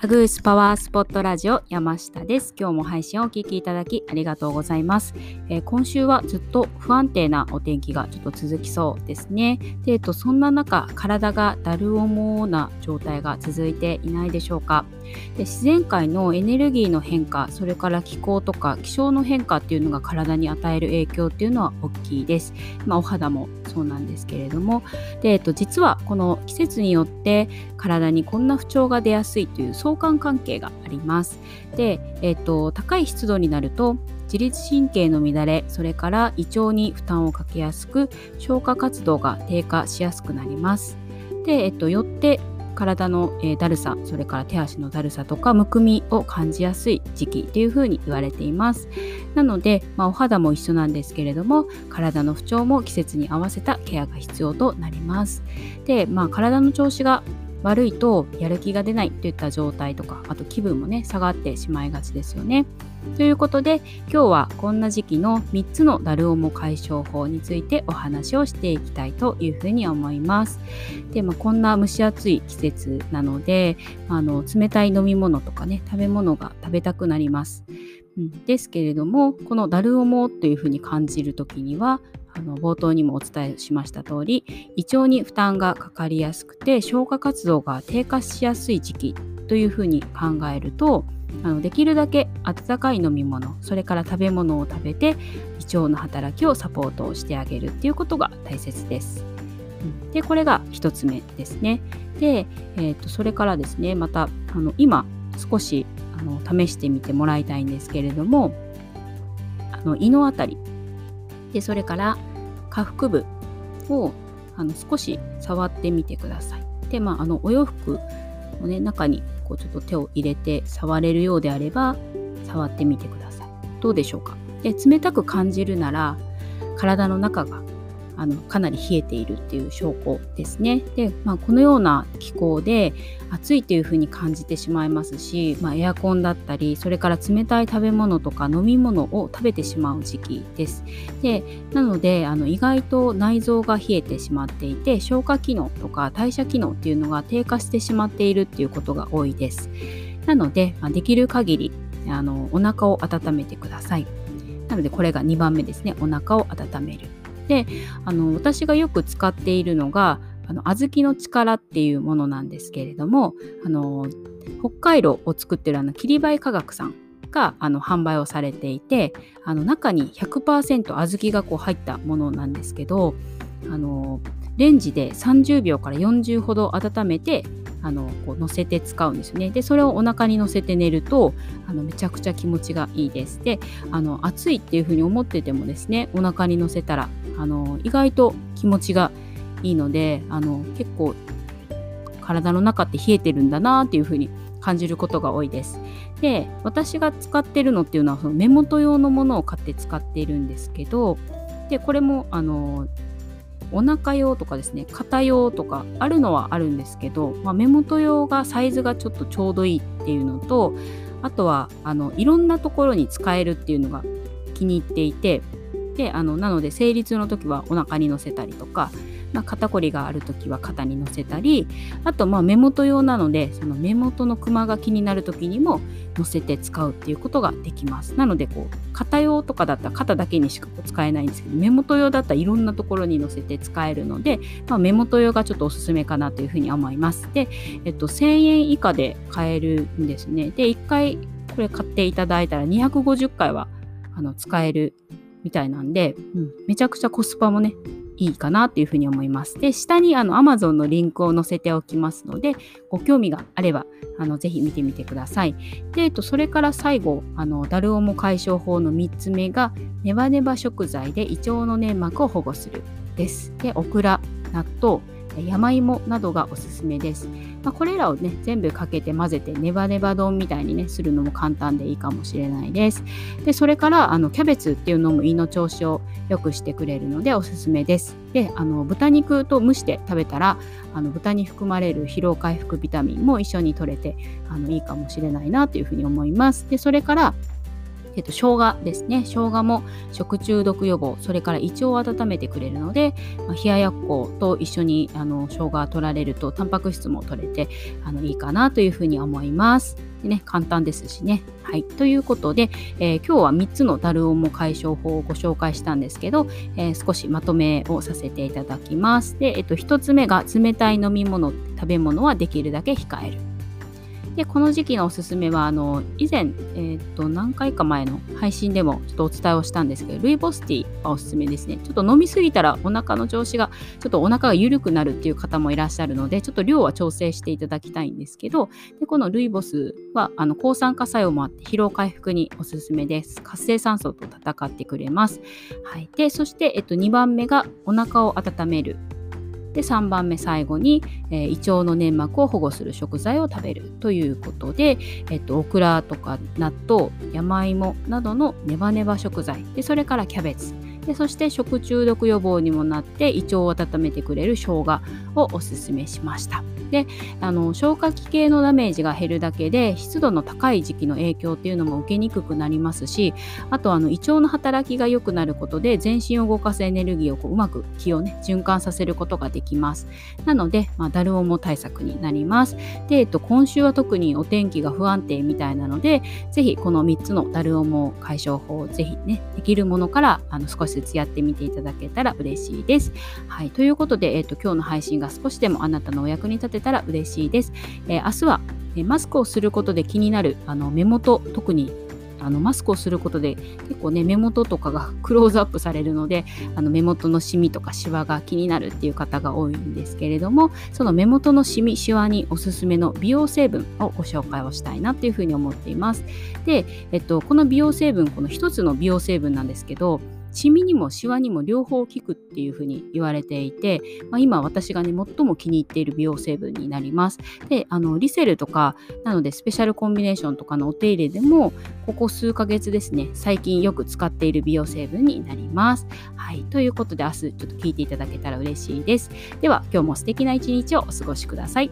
ハグースパワースポットラジオ山下です。今日も配信をお聞きいただきありがとうございます、えー、今週はずっと不安定なお天気がちょっと続きそうですね。で、えっと、そんな中、体がだるおもな状態が続いていないでしょうか。で自然界のエネルギーの変化、それから気候とか気象の変化っていうのが体に与える影響っていうのは大きいです。まあ、お肌もそうなんですけれども、で、えっと、実はこの季節によって体にこんな不調が出やすいという相関関係があります。で、えっと、高い湿度になると自律神経の乱れそれから胃腸に負担をかけやすく消化活動が低下しやすくなります。で、えっと、よって体の、えー、だるさそれから手足のだるさとかむくみを感じやすい時期というふうに言われていますなので、まあ、お肌も一緒なんですけれども体の不調も季節に合わせたケアが必要となりますで、まあ、体の調子が悪いとやる気が出ないといった状態とかあと気分もね下がってしまいがちですよね。ということで今日はこんな時期の3つのダルオモ解消法についてお話をしていきたいというふうに思います。で、まあ、こんな蒸し暑い季節なのであの冷たい飲み物とかね食べ物が食べたくなります。うん、ですけれどもこのダルオモというふうに感じる時にはあの冒頭にもお伝えしました通り胃腸に負担がかかりやすくて消化活動が低下しやすい時期というふうに考えるとあのできるだけ温かい飲み物それから食べ物を食べて胃腸の働きをサポートしてあげるっていうことが大切です。でこれが1つ目ですね。で、えーと、それからですねまたあの今少しあの試してみてもらいたいんですけれどもあの胃の辺りでそれから下腹部をあの少し触ってみてください。で、まあ、あのお洋服の、ね、中にこうちょっと手を入れて触れるようであれば触ってみてください。どうでしょうか？で冷たく感じるなら体の中があのかなり冷えているっていう証拠ですね。で、まあ、このような気候で暑いというふうに感じてしまいますし、まあ、エアコンだったりそれから冷たい食べ物とか飲み物を食べてしまう時期です。でなのであの意外と内臓が冷えてしまっていて消化機能とか代謝機能っていうのが低下してしまっているっていうことが多いです。なので、まあ、できる限りあのお腹を温めてください。なのでこれが2番目ですね。お腹を温める。であの私がよく使っているのがあの小豆の力っていうものなんですけれどもあの北海道を作ってるあの桐林科学さんがあの販売をされていてあの中に100%小豆がこう入ったものなんですけどあのレンジで30秒から40ほど温めてあのこう乗せて使うんですよね。でそれをお腹に乗せて寝るとあのめちゃくちゃ気持ちがいいです。であの暑いっていうふうに思っててもですねお腹に乗せたらあの意外と気持ちがいいのであの結構体の中って冷えてるんだなっていうふうに感じることが多いです。で私が使ってるのっていうのはその目元用のものを買って使っているんですけどでこれもあのお腹用とかですね肩用とかあるのはあるんですけど、まあ、目元用がサイズがちょっとちょうどいいっていうのとあとはあのいろんなところに使えるっていうのが気に入っていてであのなので生理痛の時はお腹にのせたりとかまあ、肩こりがある時は肩にのせたりあとまあ目元用なのでその目元のクマが気になる時にものせて使うっていうことができます。なのでこう肩用とかだったら肩だけにしか使えないんですけど目元用だったらいろんなところにのせて使えるので、まあ、目元用がちょっとおすすめかなというふうに思います。で、えっと、1000円以下で買えるんですね。で1回これ買っていただいたら250回はあの使えるみたいなんで、うん、めちゃくちゃコスパもねいいかなっていうふうに思います。で、下にあの Amazon のリンクを載せておきますので、ご興味があれば、あのぜひ見てみてください。で、えっと、それから最後、あのダルオモ解消法の3つ目が、ネバネバ食材で胃腸の粘膜を保護するです。で、オクラ、納豆、山芋などがおすすめです。まあ、これらをね、全部かけて混ぜてネバネバ丼みたいにね、するのも簡単でいいかもしれないです。で、それからあのキャベツっていうのも胃の調子を良くしてくれるのでおすすめです。で、あの豚肉と蒸して食べたら、あの豚に含まれる疲労回復ビタミンも一緒に取れてあのいいかもしれないなというふうに思います。で、それからえっと、生姜ですね。生姜も食中毒予防、それから胃腸を温めてくれるので、まあ、冷ややっこと一緒にあの生姜が取られると、タンパク質も取れてあのいいかなというふうに思います。でね、簡単ですしね。はい。ということで、えー、今日は3つのダルオモ解消法をご紹介したんですけど、えー、少しまとめをさせていただきます。で、えっと、1つ目が冷たい飲み物、食べ物はできるだけ控える。でこの時期のおすすめはあの以前、えー、と何回か前の配信でもちょっとお伝えをしたんですけどルイボスティーがおすすめですね。ちょっと飲みすぎたらお腹の調子がちょっとお腹が緩くなるっていう方もいらっしゃるのでちょっと量は調整していただきたいんですけどでこのルイボスはあの抗酸化作用もあって疲労回復におすすめです。活性酸素と戦ってくれます、はい、でそして、えっと、2番目がお腹を温めるで3番目最後に、えー、胃腸の粘膜を保護する食材を食べるということで、えっと、オクラとか納豆山芋などのネバネバ食材。でそれからキャベツ。でそして食中毒予防にもなって胃腸を温めてくれる生姜をおすすめしました。であの消化器系のダメージが減るだけで湿度の高い時期の影響っていうのも受けにくくなりますしあとあの胃腸の働きが良くなることで全身を動かすエネルギーをこううまく気をね循環させることができますなので、まあ、ダルオモ対策になりますで、えっと、今週は特にお天気が不安定みたいなのでぜひこの3つのダルオモ解消法をぜひねできるものからあの少しずつやってみていただけたら嬉しいですはいということで、えっと、今日の配信が少しでもあなたのお役に立てたら嬉しいです。えー、明日は、えマスクをすることで気になるあの目元、特にあのマスクをすることで結構ね目元とかがクローズアップされるのであの目元のシミとかシワが気になるっていう方が多いんですけれどもその目元のシミシワにおすすめの美容成分をご紹介をしたいなっていうふうに思っていますで、えっと、この美容成分この一つの美容成分なんですけどシミにもシワにも両方効くっていうふうに言われていて、まあ、今私がね最も気に入っている美容成分になります。であのリセルとかなのでスペシャルコンビネーションとかのお手入れでもここ数ヶ月ですね最近よく使っている美容成分になります。はいということで明日ちょっと聞いていただけたら嬉しいです。では今日も素敵な一日をお過ごしください。